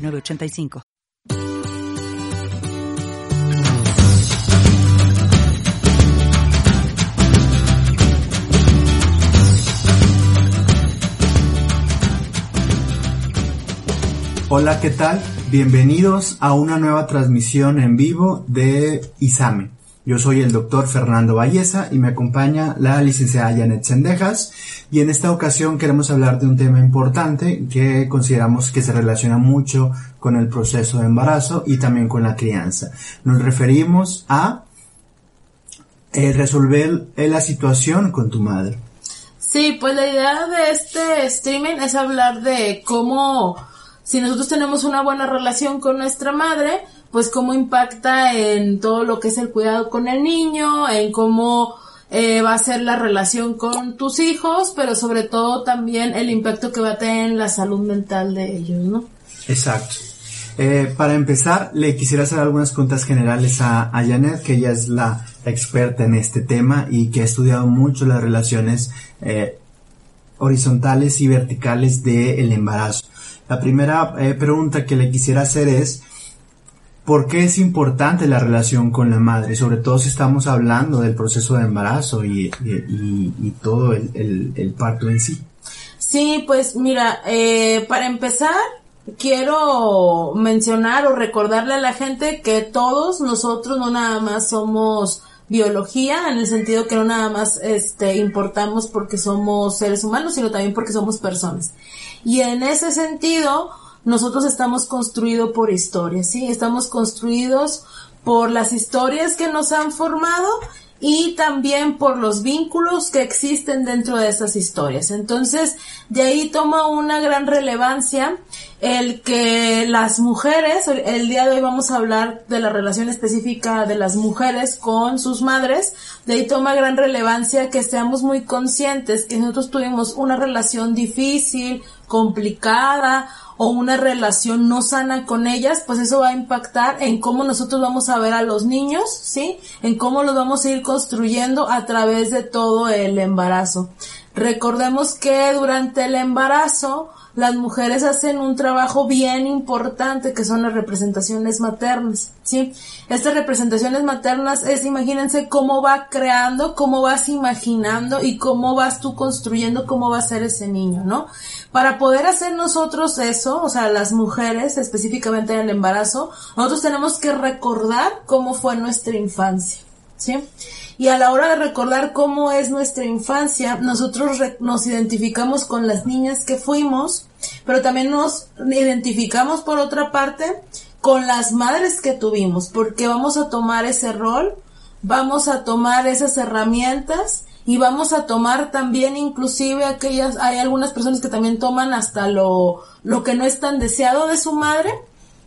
985. Hola, ¿qué tal? Bienvenidos a una nueva transmisión en vivo de ISAME. Yo soy el doctor Fernando Valleza y me acompaña la licenciada Janet Sendejas y en esta ocasión queremos hablar de un tema importante que consideramos que se relaciona mucho con el proceso de embarazo y también con la crianza. Nos referimos a eh, resolver eh, la situación con tu madre. Sí, pues la idea de este streaming es hablar de cómo si nosotros tenemos una buena relación con nuestra madre, pues cómo impacta en todo lo que es el cuidado con el niño, en cómo eh, va a ser la relación con tus hijos, pero sobre todo también el impacto que va a tener en la salud mental de ellos, ¿no? Exacto. Eh, para empezar, le quisiera hacer algunas preguntas generales a, Janet, que ella es la experta en este tema y que ha estudiado mucho las relaciones eh, horizontales y verticales del embarazo. La primera eh, pregunta que le quisiera hacer es, ¿Por qué es importante la relación con la madre? Sobre todo si estamos hablando del proceso de embarazo y, todo el, parto en sí. Sí, pues mira, eh, para empezar, quiero mencionar o recordarle a la gente que todos nosotros no nada más somos biología, en el sentido que no nada más este, importamos porque somos seres humanos, sino también porque somos personas. Y en ese sentido, nosotros estamos construidos por historias, ¿sí? Estamos construidos por las historias que nos han formado y también por los vínculos que existen dentro de esas historias. Entonces, de ahí toma una gran relevancia el que las mujeres, el, día de hoy vamos a hablar de la relación específica de las mujeres con sus madres, de ahí toma gran relevancia que seamos muy conscientes que nosotros tuvimos una relación difícil, complicada o una relación no sana con ellas, pues eso va a impactar en cómo nosotros vamos a ver a los niños, ¿sí? En cómo los vamos a ir construyendo a través de todo el embarazo. Recordemos que durante el embarazo, las mujeres hacen un trabajo bien importante que son las representaciones maternas, ¿sí? Estas representaciones maternas es, imagínense cómo va creando, cómo vas imaginando y cómo vas tú construyendo cómo va a ser ese niño, ¿no? Para poder hacer nosotros eso, o sea, las mujeres, específicamente en el embarazo, nosotros tenemos que recordar cómo fue nuestra infancia, ¿sí? Y a la hora de recordar cómo es nuestra infancia, nosotros nos identificamos con las niñas que fuimos, pero también nos identificamos por otra parte con las madres que tuvimos, porque vamos a tomar ese rol, vamos a tomar esas herramientas y vamos a tomar también inclusive aquellas, hay algunas personas que también toman hasta lo, lo que no es tan deseado de su madre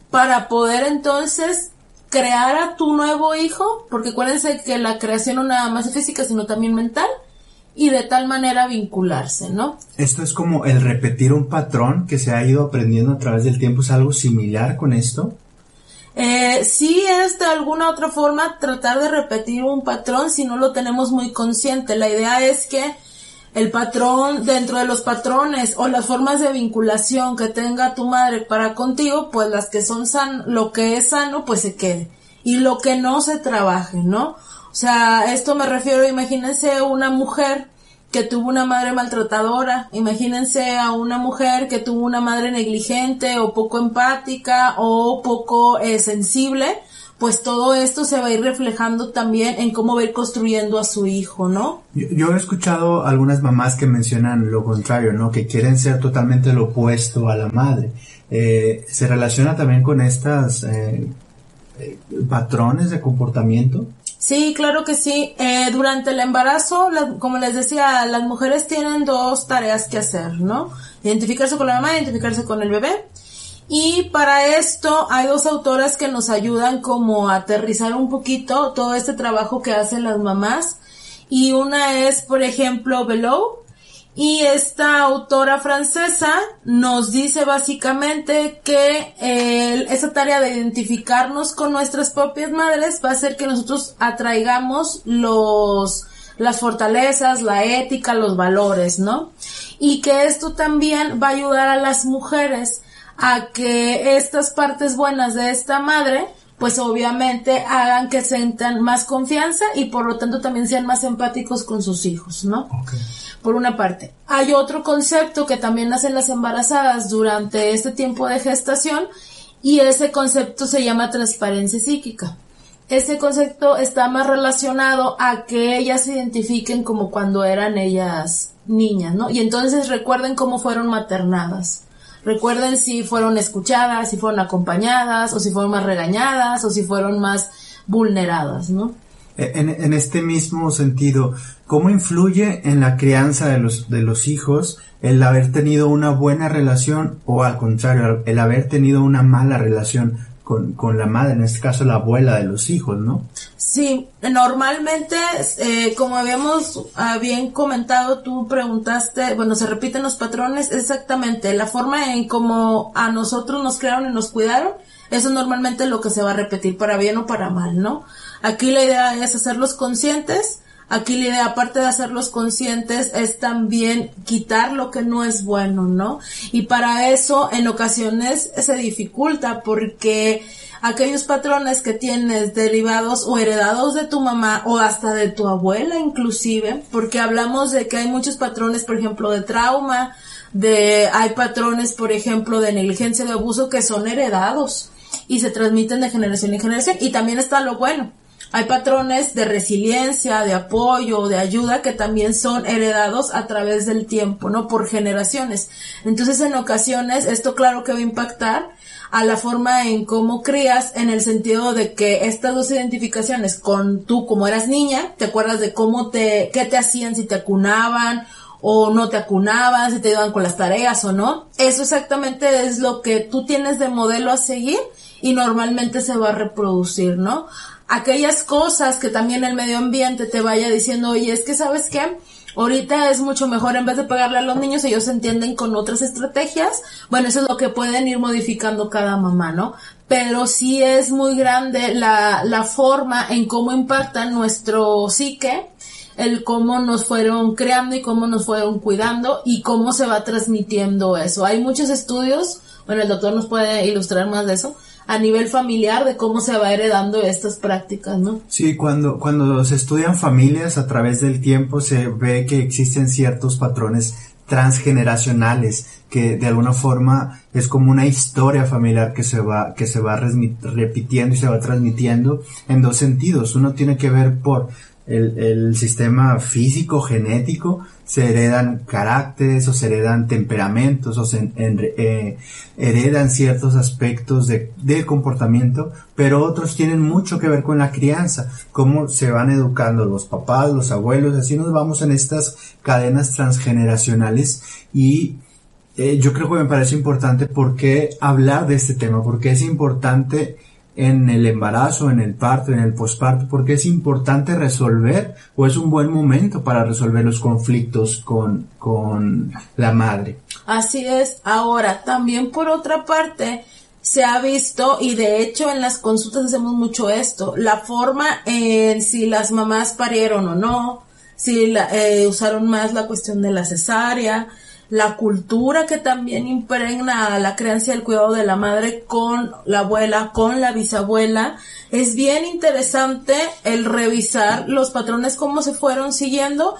para poder entonces crear a tu nuevo hijo, porque acuérdense que la creación no nada más es física, sino también mental, y de tal manera vincularse, ¿no? Esto es como el repetir un patrón que se ha ido aprendiendo a través del tiempo, ¿es algo similar con esto? Eh, sí es de alguna otra forma tratar de repetir un patrón si no lo tenemos muy consciente. La idea es que el patrón, dentro de los patrones o las formas de vinculación que tenga tu madre para contigo, pues las que son san, lo que es sano, pues se quede. Y lo que no se trabaje, ¿no? O sea, esto me refiero, imagínense una mujer que tuvo una madre maltratadora. Imagínense a una mujer que tuvo una madre negligente o poco empática o poco eh, sensible. Pues todo esto se va a ir reflejando también en cómo va a ir construyendo a su hijo, ¿no? Yo, he escuchado algunas mamás que mencionan lo contrario, ¿no? Que quieren ser totalmente lo opuesto a la madre. Eh, ¿Se relaciona también con estas eh, patrones de comportamiento? Sí, claro que sí. Eh, durante el embarazo, como les decía, las mujeres tienen dos tareas que hacer, ¿no? Identificarse con la mamá, identificarse con el bebé. Y para esto hay dos autoras que nos ayudan como a aterrizar un poquito todo este trabajo que hacen las mamás. Y una es, por ejemplo, Below, y esta autora francesa nos dice básicamente que esa tarea de identificarnos con nuestras propias madres va a hacer que nosotros atraigamos los las fortalezas, la ética, los valores, ¿no? Y que esto también va a ayudar a las mujeres a que estas partes buenas de esta madre pues obviamente hagan que sientan más confianza y por lo tanto también sean más empáticos con sus hijos, ¿no? Por una parte. Hay otro concepto que también hacen las embarazadas durante este tiempo de gestación y ese concepto se llama transparencia psíquica. Ese concepto está más relacionado a que ellas se identifiquen como cuando eran ellas niñas, ¿no? Y entonces recuerden cómo fueron maternadas. Recuerden si fueron escuchadas, si fueron acompañadas, o si fueron más regañadas, o si fueron más vulneradas, ¿no? E, en, este mismo sentido, ¿cómo influye en la crianza de los, de los hijos el haber tenido una buena relación o al contrario, el haber tenido una mala relación con, con la madre, en este caso la abuela de los hijos, ¿no? Sí, normalmente, eh, como habíamos ah, bien comentado, tú preguntaste, bueno, se repiten los patrones, exactamente, la forma en como a nosotros nos crearon y nos cuidaron, eso es normalmente lo que se va a repetir para bien o para mal, ¿no? Aquí la idea es hacerlos conscientes, Aquí la idea, aparte de hacerlos conscientes, es también quitar lo que no es bueno, ¿no? Y para eso, en ocasiones, se dificulta porque aquellos patrones que tienes derivados o heredados de tu mamá o hasta de tu abuela inclusive, porque hablamos de que hay muchos patrones, por ejemplo, de trauma, de, hay patrones, por ejemplo, de negligencia, de abuso que son heredados y se transmiten de generación en generación. Y también está lo bueno hay patrones de resiliencia, de apoyo, de ayuda que también son heredados a través del tiempo, ¿no? Por generaciones. Entonces, en ocasiones, esto claro que va a impactar a la forma en cómo crías, en el sentido de que estas dos identificaciones con tú como eras niña, te acuerdas de cómo te, qué te hacían si te acunaban o no te acunaban, si te ayudaban con las tareas o no. Eso exactamente es lo que tú tienes de modelo a seguir y normalmente se va a reproducir, ¿no? aquellas cosas que también el medio ambiente te vaya diciendo, oye, es que sabes qué, ahorita es mucho mejor en vez de pegarle a los niños, ellos se entienden con otras estrategias, bueno, eso es lo que pueden ir modificando cada mamá, ¿no? Pero sí es muy grande la, la forma en cómo impacta nuestro psique, el cómo nos fueron creando y cómo nos fueron cuidando y cómo se va transmitiendo eso. Hay muchos estudios, bueno, el doctor nos puede ilustrar más de eso, a nivel familiar de cómo se va heredando estas prácticas, ¿no? Sí, cuando, cuando se estudian familias a través del tiempo se ve que existen ciertos patrones transgeneracionales que de alguna forma es como una historia familiar que se va que se va repitiendo y se va transmitiendo en dos sentidos uno tiene que ver por el, el sistema físico genético se heredan caracteres o se heredan temperamentos o se eh, heredan ciertos aspectos de, comportamiento, pero otros tienen mucho que ver con la crianza, cómo se van educando los papás, los abuelos, así nos vamos en estas cadenas transgeneracionales y eh, yo creo que me parece importante porque hablar de este tema, porque es importante en el embarazo, en el parto, en el posparto, porque es importante resolver o es un buen momento para resolver los conflictos con, con la madre. Así es. Ahora, también por otra parte, se ha visto, y de hecho en las consultas hacemos mucho esto, la forma en si las mamás parieron o no, si eh, usaron más la cuestión de la cesárea, la cultura que también impregna la creencia del cuidado de la madre con la abuela, con la bisabuela. Es bien interesante el revisar los patrones, cómo se fueron siguiendo,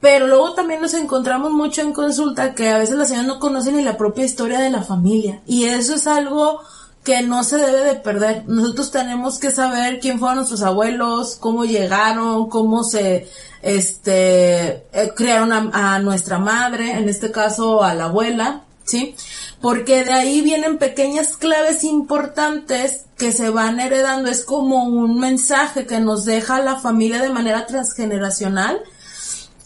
pero luego también nos encontramos mucho en consulta que a veces las señoras no conocen ni la propia historia de la familia. Y eso es algo que no se debe de perder. Nosotros tenemos que saber quién fueron nuestros abuelos, cómo llegaron, cómo se este, eh, crearon a, nuestra madre, en este caso a la abuela, ¿sí? Porque de ahí vienen pequeñas claves importantes que se van heredando, es como un mensaje que nos deja la familia de manera transgeneracional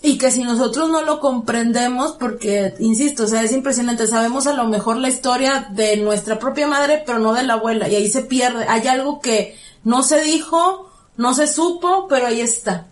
y que si nosotros no lo comprendemos, porque, insisto, o sea, es impresionante, sabemos a lo mejor la historia de nuestra propia madre, pero no de la abuela, y ahí se pierde, hay algo que no se dijo, no se supo, pero ahí está.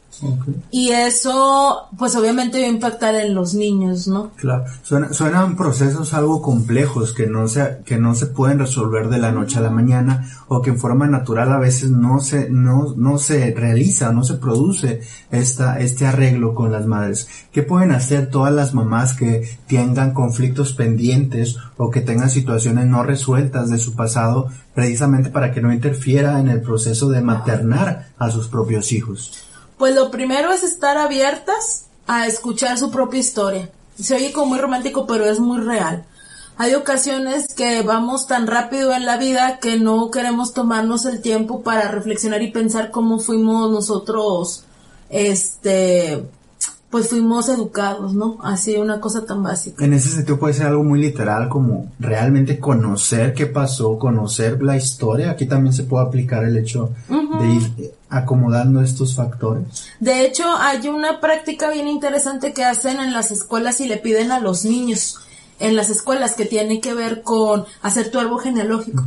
Y eso, pues obviamente va a impactar en los niños, ¿no? Claro, Suena, suenan procesos algo complejos que no se, que no se pueden resolver de la noche a la mañana o que en forma natural a veces no se, no, no se realiza, no se produce esta, este arreglo con las madres. ¿Qué pueden hacer todas las mamás que tengan conflictos pendientes o que tengan situaciones no resueltas de su pasado precisamente para que no interfiera en el proceso de maternar a sus propios hijos? Pues lo primero es estar abiertas a escuchar su propia historia. Se oye como muy romántico, pero es muy real. Hay ocasiones que vamos tan rápido en la vida que no queremos tomarnos el tiempo para reflexionar y pensar cómo fuimos nosotros, este, pues fuimos educados, ¿no? Así una cosa tan básica. En ese sentido puede ser algo muy literal como realmente conocer qué pasó, conocer la historia. Aquí también se puede aplicar el hecho de ir acomodando estos factores. De hecho, hay una práctica bien interesante que hacen en las escuelas y le piden a los niños en las escuelas que tiene que ver con hacer tu árbol genealógico.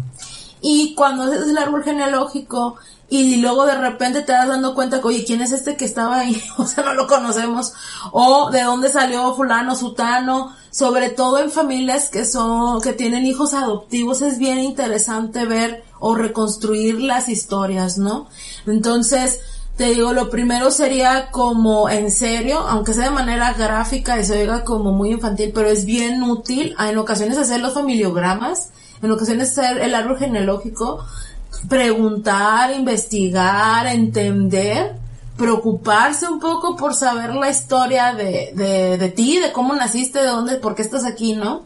Y cuando haces el árbol genealógico y luego de repente te das dando cuenta que, oye, ¿quién es este que estaba ahí? O sea, no lo conocemos. O de dónde salió fulano, sutano. Sobre todo en familias que son, que tienen hijos adoptivos es bien interesante ver o reconstruir las historias, ¿no? Entonces, te digo, lo primero sería como en serio, aunque sea de manera gráfica y se oiga como muy infantil, pero es bien útil en ocasiones hacer los familiogramas, en ocasiones hacer el árbol genealógico, preguntar, investigar, entender, preocuparse un poco por saber la historia de, de, de ti, de cómo naciste, de dónde, por qué estás aquí, ¿no?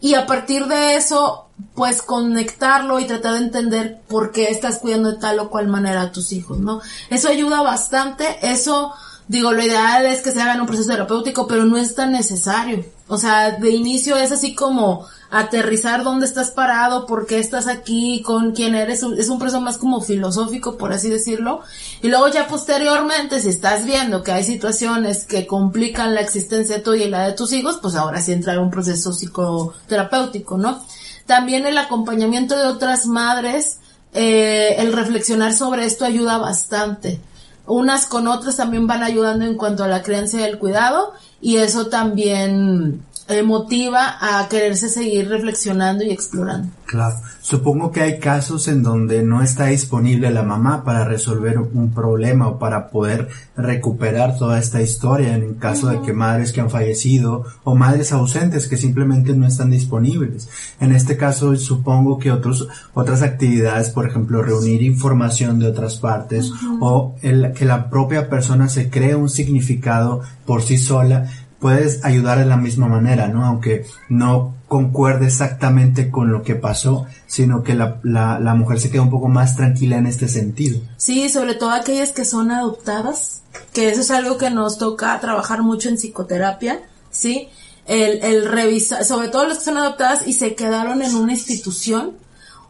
Y a partir de eso, pues conectarlo y tratar de entender por qué estás cuidando de tal o cual manera a tus hijos, ¿no? Eso ayuda bastante, eso, digo, lo ideal es que se haga en un proceso terapéutico, pero no es tan necesario. O sea, de inicio es así como aterrizar dónde estás parado, por qué estás aquí, con quién eres, es un proceso más como filosófico, por así decirlo. Y luego ya posteriormente, si estás viendo que hay situaciones que complican la existencia tuya y la de tus hijos, pues ahora sí entrar a un proceso psicoterapéutico, ¿no? También el acompañamiento de otras madres, eh, el reflexionar sobre esto ayuda bastante. Unas con otras también van ayudando en cuanto a la creencia y el cuidado y eso también eh, motiva a quererse seguir reflexionando y explorando. Claro. Supongo que hay casos en donde no está disponible la mamá para resolver un problema o para poder recuperar toda esta historia en caso de que madres que han fallecido o madres ausentes que simplemente no están disponibles. En este caso supongo que otros, otras actividades, por ejemplo, reunir información de otras partes o el, que la propia persona se cree un significado por sí sola puedes ayudar de la misma manera, ¿no? Aunque no concuerde exactamente con lo que pasó, sino que la, la, mujer se queda un poco más tranquila en este sentido. Sí, sobre todo aquellas que son adoptadas, que eso es algo que nos toca trabajar mucho en psicoterapia, ¿sí? El, el revisar, sobre todo los que son adoptadas y se quedaron en una institución,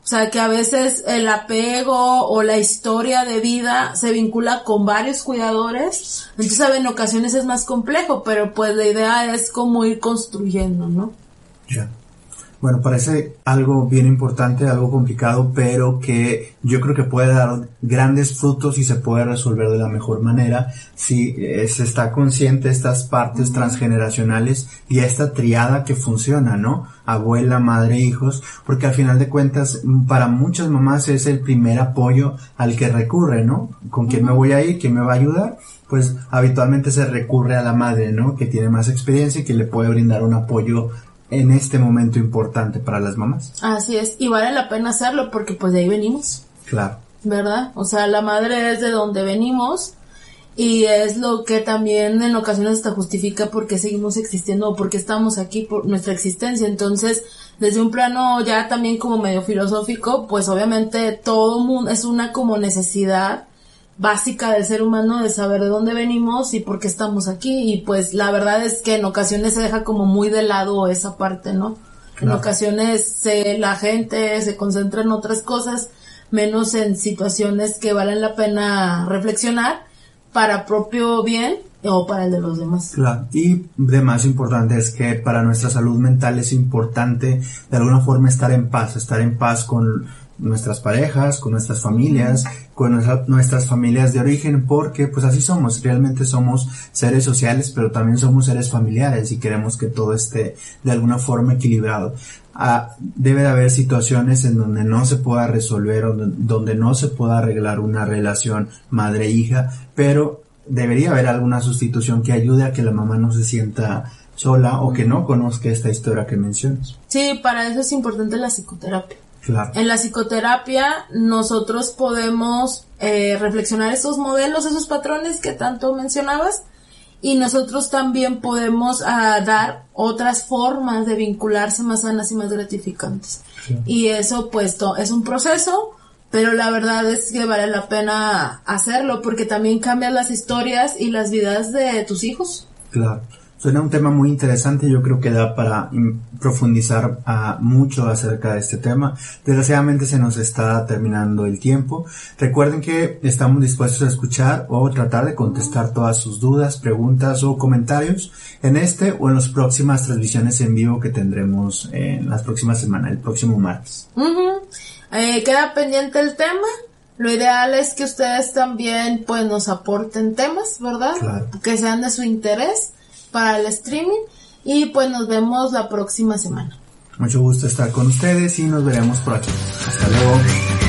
o sea, que a veces el apego o la historia de vida se vincula con varios cuidadores. Entonces, en ocasiones es más complejo, pero pues la idea es como ir construyendo, ¿no? Ya. Bueno, parece algo bien importante, algo complicado, pero que yo creo que puede dar grandes frutos y se puede resolver de la mejor manera si eh, se está consciente de estas partes transgeneracionales y esta triada que funciona, ¿no? Abuela, madre, hijos, porque al final de cuentas para muchas mamás es el primer apoyo al que recurre, ¿no? ¿Con quién me voy a ir? ¿Quién me va a ayudar? Pues habitualmente se recurre a la madre, ¿no? Que tiene más experiencia y que le puede brindar un apoyo en este momento importante para las mamás. Así es, y vale la pena hacerlo porque pues de ahí venimos. Claro. ¿Verdad? O sea, la madre es de donde venimos y es lo que también en ocasiones hasta justifica por qué seguimos existiendo o por qué estamos aquí por nuestra existencia. Entonces, desde un plano ya también como medio filosófico, pues obviamente todo mundo es una como necesidad básica del ser humano de saber de dónde venimos y por qué estamos aquí. Y pues la verdad es que en ocasiones se deja como muy de lado esa parte, ¿no? En ocasiones se, la gente se concentra en otras cosas, menos en situaciones que valen la pena reflexionar, para propio bien o para el de los demás. Claro, y de más importante es que para nuestra salud mental es importante de alguna forma estar en paz, estar en paz con nuestras parejas, con nuestras familias, con nuestras familias de origen, porque pues así somos, realmente somos seres sociales, pero también somos seres familiares y queremos que todo esté de alguna forma equilibrado. Ah, debe de haber situaciones en donde no se pueda resolver o donde no se pueda arreglar una relación madre-hija, pero debería haber alguna sustitución que ayude a que la mamá no se sienta sola o que no conozca esta historia que mencionas. Sí, para eso es importante la psicoterapia. Claro. En la psicoterapia nosotros podemos eh, reflexionar esos modelos, esos patrones que tanto mencionabas y nosotros también podemos ah, dar otras formas de vincularse más sanas y más gratificantes. Y eso pues es un proceso, pero la verdad es que vale la pena hacerlo porque también cambian las historias y las vidas de tus hijos. Claro. Suena un tema muy interesante, yo creo que da para profundizar uh, mucho acerca de este tema. Desgraciadamente se nos está terminando el tiempo. Recuerden que estamos dispuestos a escuchar o tratar de contestar todas sus dudas, preguntas o comentarios en este o en las próximas transmisiones en vivo que tendremos en las próximas semanas, el próximo martes. eh, queda pendiente el tema. Lo ideal es que ustedes también pues nos aporten temas, ¿verdad? Claro. Que sean de su interés para el streaming y pues nos vemos la próxima semana. Mucho gusto estar con ustedes y nos veremos por aquí. Hasta luego.